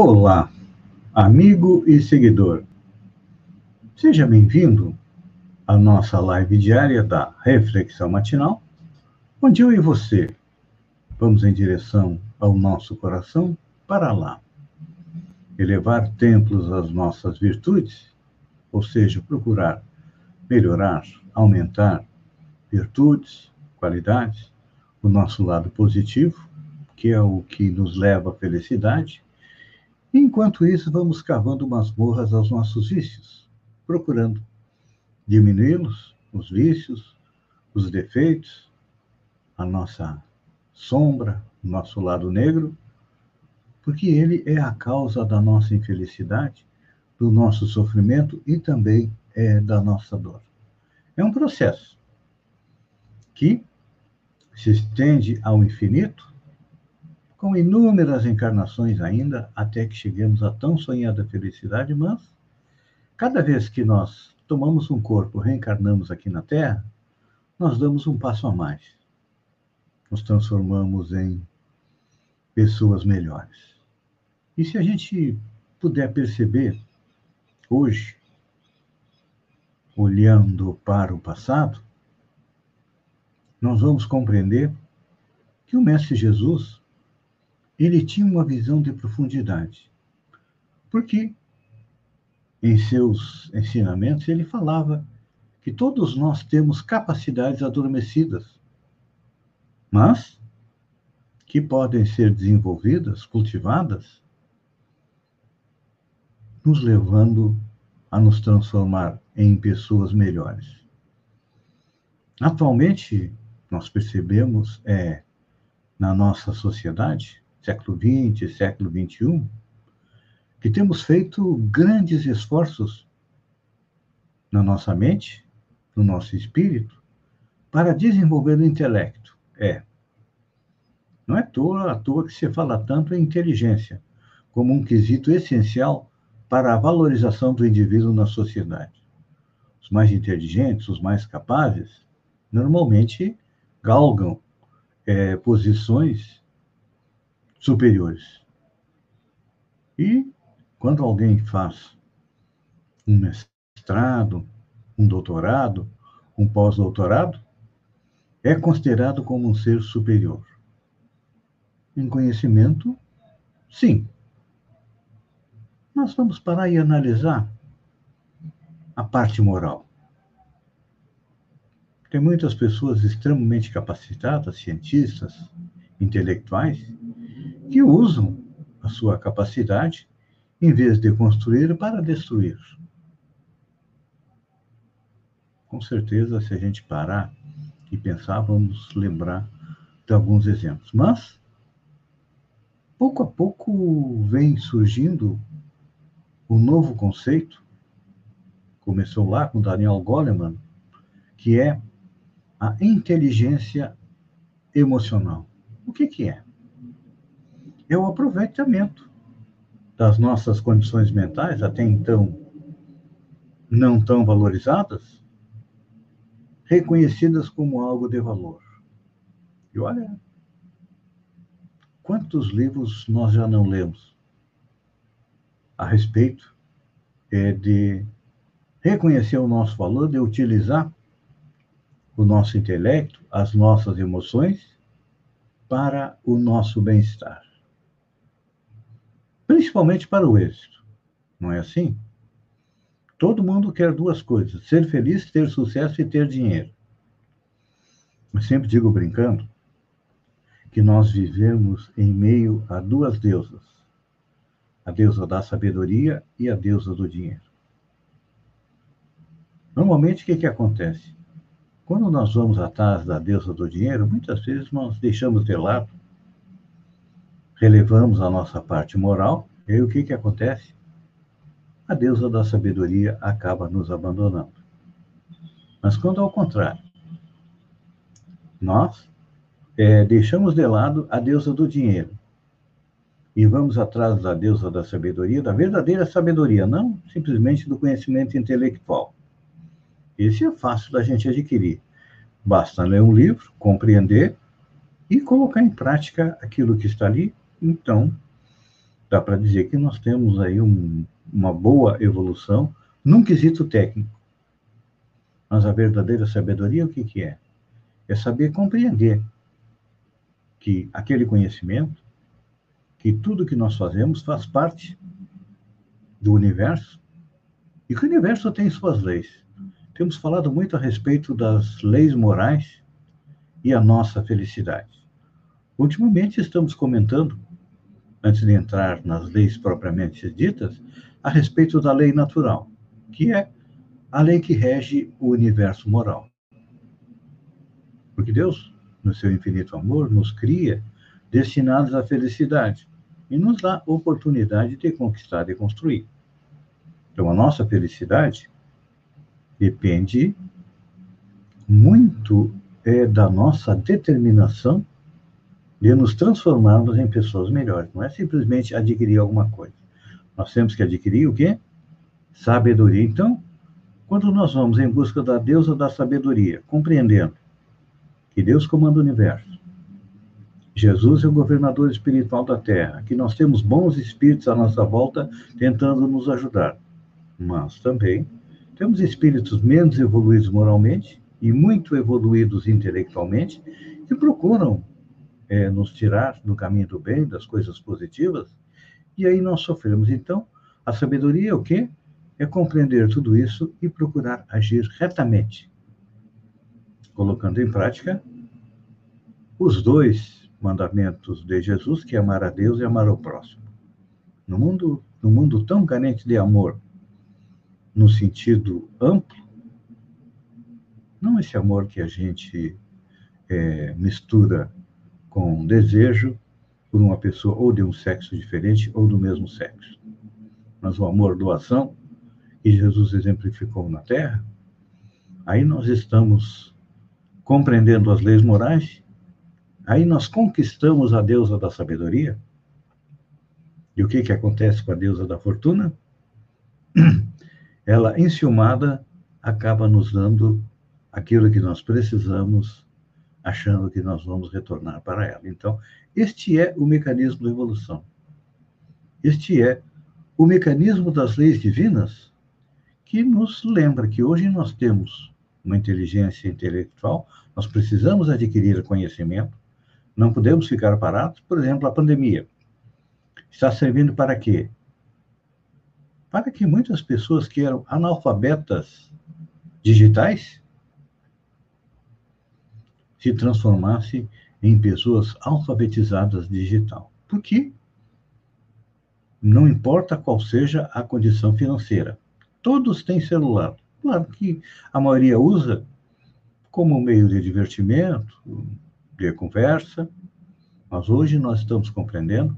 Olá, amigo e seguidor. Seja bem-vindo à nossa live diária da Reflexão Matinal, onde eu e você vamos em direção ao nosso coração para lá. Elevar templos às nossas virtudes, ou seja, procurar melhorar, aumentar virtudes, qualidades, o nosso lado positivo, que é o que nos leva à felicidade. Enquanto isso, vamos cavando masmorras aos nossos vícios, procurando diminuí-los, os vícios, os defeitos, a nossa sombra, o nosso lado negro, porque ele é a causa da nossa infelicidade, do nosso sofrimento e também é da nossa dor. É um processo que se estende ao infinito, com inúmeras encarnações ainda, até que cheguemos à tão sonhada felicidade, mas cada vez que nós tomamos um corpo, reencarnamos aqui na Terra, nós damos um passo a mais. Nos transformamos em pessoas melhores. E se a gente puder perceber hoje, olhando para o passado, nós vamos compreender que o Mestre Jesus ele tinha uma visão de profundidade. Porque em seus ensinamentos ele falava que todos nós temos capacidades adormecidas, mas que podem ser desenvolvidas, cultivadas, nos levando a nos transformar em pessoas melhores. Atualmente, nós percebemos é, na nossa sociedade, século XX, século XXI, que temos feito grandes esforços na nossa mente, no nosso espírito, para desenvolver o intelecto. É. Não é à toa, à toa que se fala tanto em inteligência, como um quesito essencial para a valorização do indivíduo na sociedade. Os mais inteligentes, os mais capazes, normalmente galgam é, posições superiores. E quando alguém faz um mestrado, um doutorado, um pós-doutorado, é considerado como um ser superior. Em conhecimento, sim. Nós vamos parar e analisar a parte moral. Tem muitas pessoas extremamente capacitadas, cientistas, intelectuais, que usam a sua capacidade em vez de construir para destruir. Com certeza, se a gente parar e pensar, vamos lembrar de alguns exemplos. Mas, pouco a pouco, vem surgindo um novo conceito, começou lá com Daniel Goleman, que é a inteligência emocional. O que, que é? É o aproveitamento das nossas condições mentais, até então não tão valorizadas, reconhecidas como algo de valor. E olha, quantos livros nós já não lemos a respeito é, de reconhecer o nosso valor, de utilizar o nosso intelecto, as nossas emoções, para o nosso bem-estar. Principalmente para o êxito. Não é assim? Todo mundo quer duas coisas: ser feliz, ter sucesso e ter dinheiro. Eu sempre digo brincando que nós vivemos em meio a duas deusas: a deusa da sabedoria e a deusa do dinheiro. Normalmente, o que, que acontece? Quando nós vamos atrás da deusa do dinheiro, muitas vezes nós deixamos de lado, relevamos a nossa parte moral, e aí o que, que acontece? A deusa da sabedoria acaba nos abandonando. Mas quando ao contrário, nós é, deixamos de lado a deusa do dinheiro e vamos atrás da deusa da sabedoria, da verdadeira sabedoria, não simplesmente do conhecimento intelectual. Esse é fácil da gente adquirir. Basta ler um livro, compreender e colocar em prática aquilo que está ali. Então, dá para dizer que nós temos aí um, uma boa evolução num quesito técnico. Mas a verdadeira sabedoria, o que, que é? É saber compreender que aquele conhecimento, que tudo que nós fazemos faz parte do universo e que o universo tem suas leis. Temos falado muito a respeito das leis morais e a nossa felicidade. Ultimamente estamos comentando, antes de entrar nas leis propriamente ditas, a respeito da lei natural, que é a lei que rege o universo moral. Porque Deus, no seu infinito amor, nos cria destinados à felicidade e nos dá oportunidade de conquistar e construir. Então, a nossa felicidade depende muito é, da nossa determinação de nos transformarmos em pessoas melhores. Não é simplesmente adquirir alguma coisa. Nós temos que adquirir o quê? Sabedoria. Então, quando nós vamos em busca da deusa da sabedoria, compreendendo que Deus comanda o universo. Jesus é o governador espiritual da Terra, que nós temos bons espíritos à nossa volta tentando nos ajudar. Mas também temos espíritos menos evoluídos moralmente e muito evoluídos intelectualmente que procuram é, nos tirar do caminho do bem, das coisas positivas, e aí nós sofremos. Então, a sabedoria é o quê? É compreender tudo isso e procurar agir retamente colocando em prática os dois mandamentos de Jesus, que é amar a Deus e amar ao próximo. No mundo, no mundo tão carente de amor, no sentido amplo, não esse amor que a gente é, mistura com desejo por uma pessoa ou de um sexo diferente ou do mesmo sexo, mas o amor doação que Jesus exemplificou na Terra, aí nós estamos compreendendo as leis morais, aí nós conquistamos a deusa da sabedoria. E o que, que acontece com a deusa da fortuna? Ela, enciumada, acaba nos dando aquilo que nós precisamos, achando que nós vamos retornar para ela. Então, este é o mecanismo da evolução. Este é o mecanismo das leis divinas que nos lembra que hoje nós temos uma inteligência intelectual, nós precisamos adquirir conhecimento, não podemos ficar parados. Por exemplo, a pandemia está servindo para quê? Para que muitas pessoas que eram analfabetas digitais se transformassem em pessoas alfabetizadas digital. Por quê? Não importa qual seja a condição financeira. Todos têm celular. Claro que a maioria usa como meio de divertimento, de conversa, mas hoje nós estamos compreendendo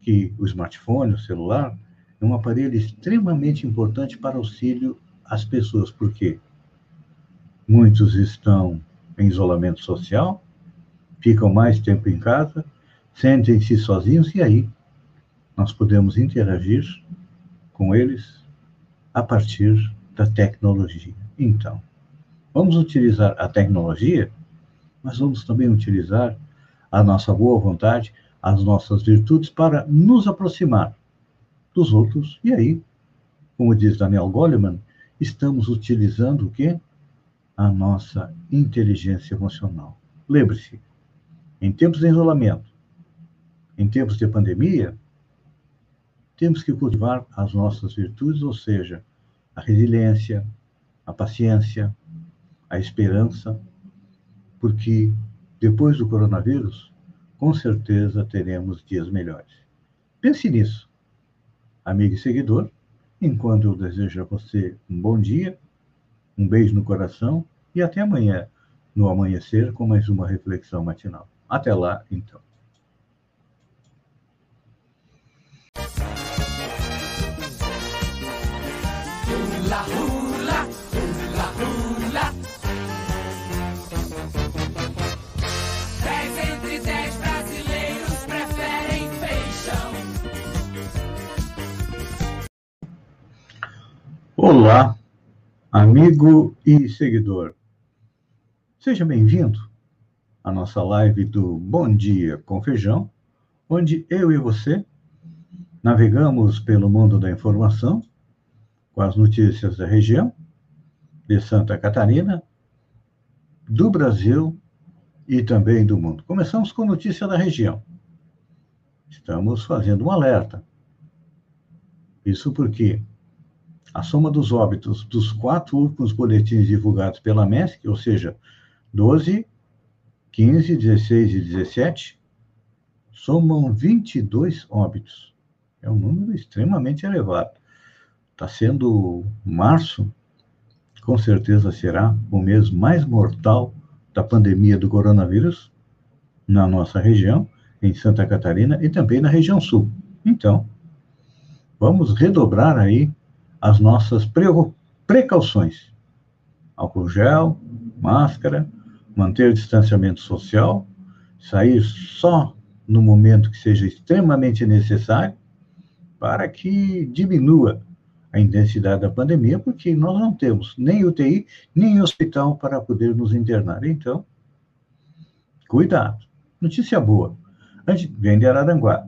que o smartphone, o celular, é um aparelho extremamente importante para auxílio às pessoas, porque muitos estão em isolamento social, ficam mais tempo em casa, sentem-se sozinhos e aí nós podemos interagir com eles a partir da tecnologia. Então, vamos utilizar a tecnologia, mas vamos também utilizar a nossa boa vontade, as nossas virtudes para nos aproximar dos outros. E aí, como diz Daniel Goleman, estamos utilizando o quê? A nossa inteligência emocional. Lembre-se, em tempos de isolamento, em tempos de pandemia, temos que cultivar as nossas virtudes, ou seja, a resiliência, a paciência, a esperança, porque depois do coronavírus, com certeza teremos dias melhores. Pense nisso, amigo e seguidor, enquanto eu desejo a você um bom dia, um beijo no coração e até amanhã, no amanhecer, com mais uma reflexão matinal. Até lá, então. Amigo e seguidor. Seja bem-vindo à nossa live do Bom Dia com Feijão, onde eu e você Navegamos pelo mundo da informação com as notícias da região, de Santa Catarina, do Brasil e também do mundo. Começamos com notícia da região. Estamos fazendo um alerta. Isso porque a soma dos óbitos dos quatro últimos boletins divulgados pela MESC, ou seja, 12, 15, 16 e 17, somam 22 óbitos. É um número extremamente elevado. Está sendo março, com certeza será o mês mais mortal da pandemia do coronavírus na nossa região, em Santa Catarina e também na região sul. Então, vamos redobrar aí as nossas precauções. Álcool gel, máscara, manter o distanciamento social, sair só no momento que seja extremamente necessário, para que diminua a intensidade da pandemia, porque nós não temos nem UTI, nem hospital para poder nos internar. Então, cuidado. Notícia boa. Vem de Araranguá.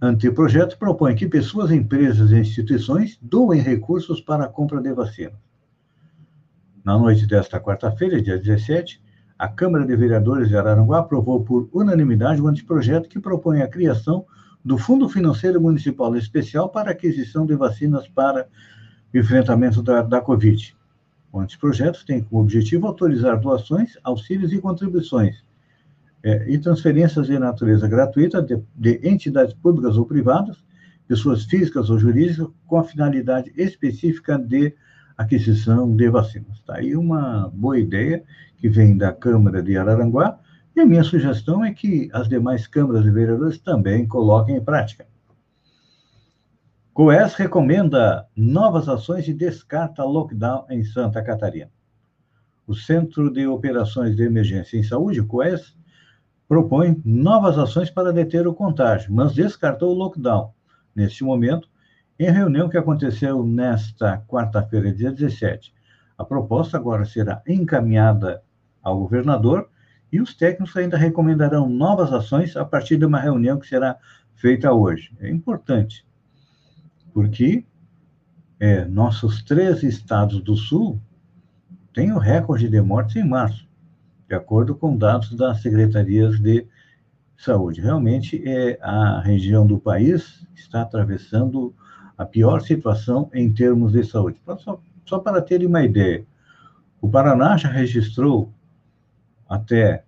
Anteprojeto propõe que pessoas, empresas e instituições doem recursos para a compra de vacinas. Na noite desta quarta-feira, dia 17, a Câmara de Vereadores de Araranguá aprovou por unanimidade o anteprojeto que propõe a criação do Fundo Financeiro Municipal Especial para aquisição de vacinas para enfrentamento da, da Covid. O anteprojeto tem como objetivo autorizar doações, auxílios e contribuições é, e transferências de natureza gratuita de, de, entidades públicas ou privadas, pessoas físicas ou jurídicas, com a finalidade específica de aquisição de vacinas. Está aí uma boa ideia que vem da Câmara de Araranguá, e a minha sugestão é que as demais câmaras de vereadores também coloquem em prática. COES recomenda novas ações e descarta lockdown em Santa Catarina. O Centro de Operações de Emergência em Saúde, COES, propõe novas ações para deter o contágio, mas descartou o lockdown, neste momento, em reunião que aconteceu nesta quarta-feira, dia 17. A proposta agora será encaminhada ao governador e os técnicos ainda recomendarão novas ações a partir de uma reunião que será feita hoje. É importante, porque é, nossos três estados do Sul têm o recorde de mortes em março de acordo com dados das secretarias de saúde. Realmente, é a região do país está atravessando a pior situação em termos de saúde. Só, só para terem uma ideia, o Paraná já registrou até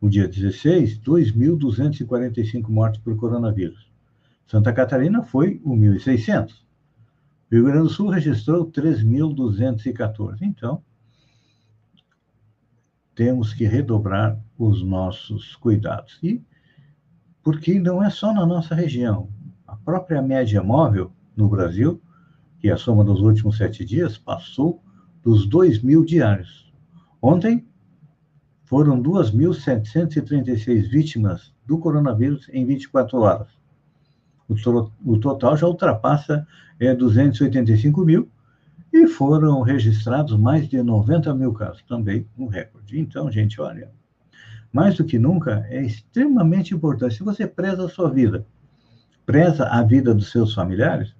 o dia 16, 2.245 mortes por coronavírus. Santa Catarina foi 1.600. O Rio Grande do Sul registrou 3.214. Então, temos que redobrar os nossos cuidados. E porque não é só na nossa região. A própria média móvel no Brasil, que é a soma dos últimos sete dias, passou dos 2 mil diários. Ontem, foram 2.736 vítimas do coronavírus em 24 horas. O, total já ultrapassa é, 285 mil, e foram registrados mais de 90 mil casos, também um recorde. Então, gente, olha, mais do que nunca, é extremamente importante. Se você preza a sua vida, preza a vida dos seus familiares,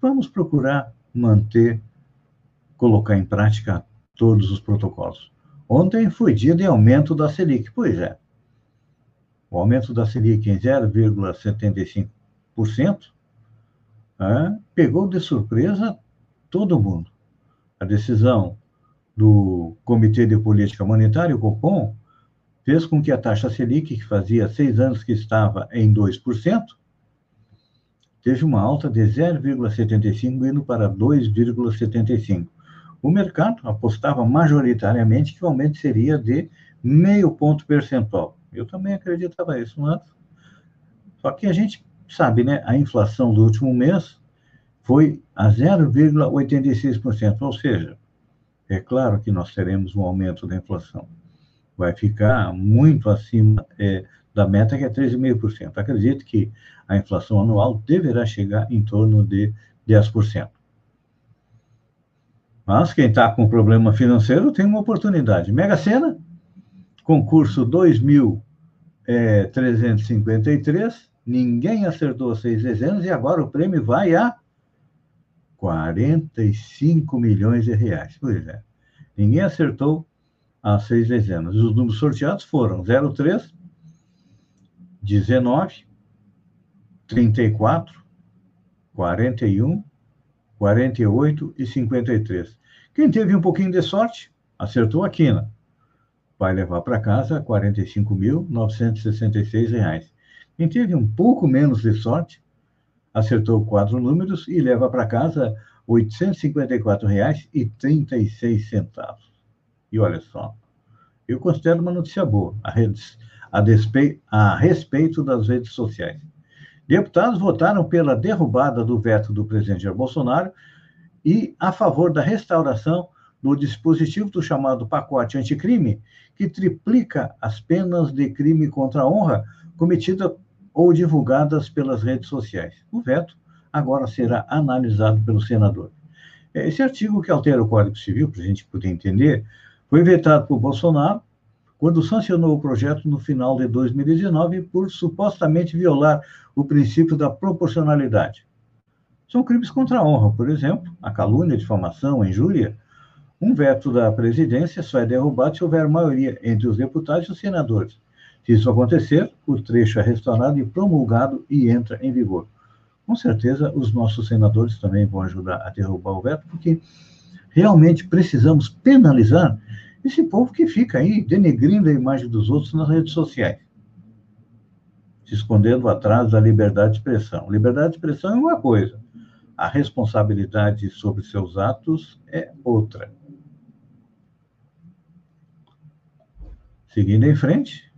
vamos procurar manter, colocar em prática todos os protocolos. Ontem foi dia de aumento da Selic. Pois é. O aumento da Selic em 0,75% é, pegou de surpresa todo mundo. A decisão do Comitê de Política Monetária, o Copom, fez com que a taxa Selic, que fazia seis anos que estava em 2%, teve uma alta de 0,75 indo para 2,75. O mercado apostava majoritariamente que o aumento seria de meio ponto percentual. Eu também acreditava isso antes. Só que a gente sabe, né? A inflação do último mês foi a 0,86%, ou seja, é claro que nós teremos um aumento da inflação. Vai ficar muito acima é, da meta, que é 13,5%. Acredito que a inflação anual deverá chegar em torno de 10%. Mas quem está com problema financeiro tem uma oportunidade. Mega Sena, concurso 2.353, ninguém acertou seis dezenas e agora o prêmio vai a 45 milhões de reais. Pois é, ninguém acertou as seis dezenas. Os números sorteados foram 03, 19, 34, 41, 48 e 53. Quem teve um pouquinho de sorte, acertou a quina. Vai levar para casa R$ 45.966. Quem teve um pouco menos de sorte, acertou quatro números e leva para casa R$ 854,36. E olha só, eu considero uma notícia boa a, redes, a, despe, a respeito das redes sociais. Deputados votaram pela derrubada do veto do presidente Jair Bolsonaro e a favor da restauração do dispositivo do chamado pacote anticrime, que triplica as penas de crime contra a honra cometida ou divulgadas pelas redes sociais. O veto agora será analisado pelo senador. Esse artigo que altera o Código Civil, para a gente poder entender, foi vetado por Bolsonaro quando sancionou o projeto no final de 2019 por supostamente violar o princípio da proporcionalidade. São crimes contra a honra, por exemplo, a calúnia, a difamação, a injúria. Um veto da presidência só é derrubado se houver maioria entre os deputados e os senadores. Se isso acontecer, o trecho é restaurado e promulgado e entra em vigor. Com certeza, os nossos senadores também vão ajudar a derrubar o veto, porque realmente precisamos penalizar esse povo que fica aí denegrindo a imagem dos outros nas redes sociais, se escondendo atrás da liberdade de expressão. Liberdade de expressão é uma coisa, a responsabilidade sobre seus atos é outra. Seguindo em frente,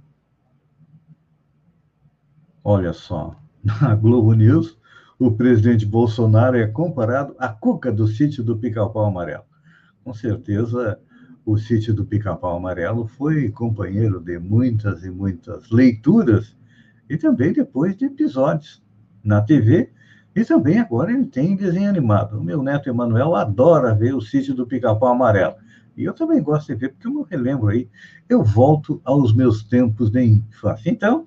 olha só, na Globo News, o presidente Bolsonaro é comparado à cuca do sítio do Pica-Pau Amarelo. Com certeza, o sítio do Pica-Pau Amarelo foi companheiro de muitas e muitas leituras e também depois de episódios na TV e também agora ele tem desenho animado. O meu neto Emanuel adora ver o sítio do Pica-Pau Amarelo. E eu também gosto de ver, porque eu me relembro aí, eu volto aos meus tempos de infância. Então,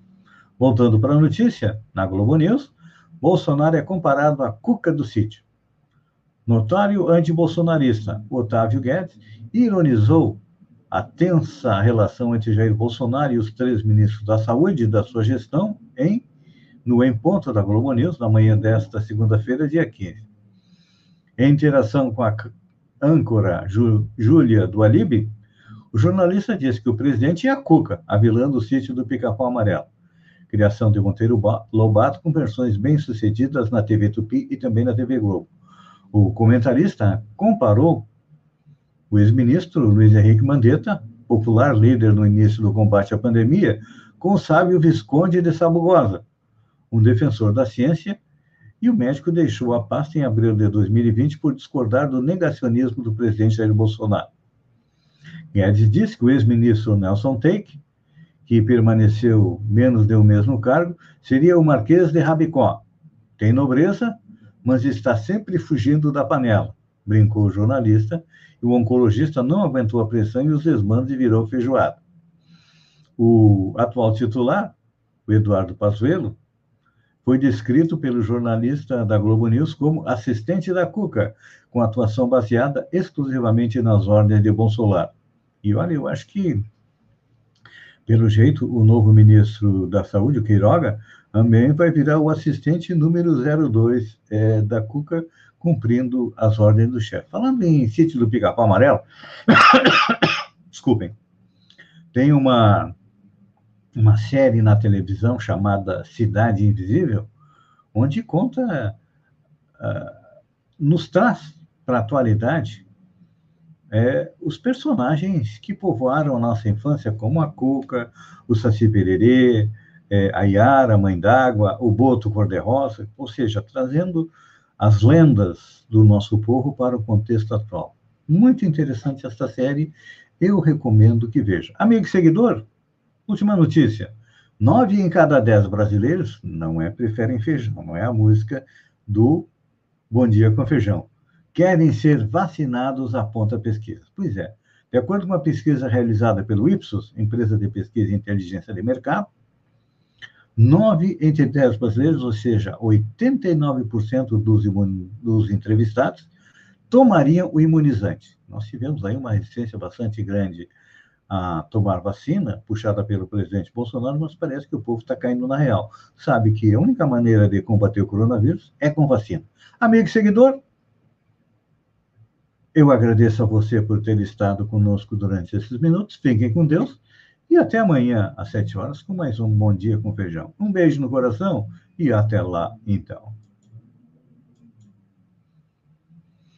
voltando para a notícia, na Globo News, Bolsonaro é comparado à cuca do sítio. Notário antibolsonarista Otávio Guedes ironizou a tensa relação entre Jair Bolsonaro e os três ministros da Saúde da sua gestão em no Em Ponto da Globo News, na manhã desta segunda-feira, dia 15. Em interação com a âncora Júlia do Alibi, o jornalista disse que o presidente é a Cuca, a vilã do sítio do Pica-Pau Amarelo. Criação de Monteiro Lobato com versões bem-sucedidas na TV Tupi e também na TV Globo. O comentarista comparou o ex-ministro Luiz Henrique Mandetta, popular líder no início do combate à pandemia, com o sábio Visconde de Sabugosa, um defensor da ciência, e o médico deixou a pasta em abril de 2020 por discordar do negacionismo do presidente Jair Bolsonaro. Guedes disse que o ex-ministro Nelson Teik, que permaneceu menos de um mês no cargo, seria o Marquês de Rabicó. Tem nobreza, mas está sempre fugindo da panela, brincou o jornalista, o oncologista não aguentou a pressão e os desmandos e virou feijoada. O atual titular, o Eduardo Pazuello, foi descrito pelo jornalista da Globo News como assistente da Cuca, com atuação baseada exclusivamente nas ordens de Bolsonaro. E olha, eu acho que, pelo jeito, o novo ministro da Saúde, o Queiroga, também vai virar o assistente número 02 é, da Cuca, cumprindo as ordens do chefe. Falando em sítio do Pica-Pau Amarelo, desculpem, tem uma, uma série na televisão chamada Cidade Invisível, onde conta, uh, nos traz para a atualidade é, os personagens que povoaram a nossa infância, como a Cuca, o Saci Pererê, é, a Yara, a Mãe d'Água, o Boto Cor-de-Rosa, ou seja, trazendo as lendas do nosso povo para o contexto atual. Muito interessante esta série, eu recomendo que veja. Amigo e seguidor, última notícia. Nove em cada dez brasileiros não é preferem feijão, não é a música do Bom Dia com Feijão. Querem ser vacinados, aponta a pesquisa. Pois é, de acordo com uma pesquisa realizada pelo Ipsos, empresa de pesquisa e inteligência de mercado, Nove entre dez brasileiros, ou seja, 89% dos, dos entrevistados, tomariam o imunizante. Nós tivemos aí uma resistência bastante grande a tomar vacina, puxada pelo presidente Bolsonaro, mas parece que o povo está caindo na real. Sabe que a única maneira de combater o coronavírus é com vacina. Amigo e seguidor, eu agradeço a você por ter estado conosco durante esses minutos. Fiquem com Deus e até amanhã, às sete horas, com mais um Bom Dia com Feijão. Um beijo no coração e até lá, então.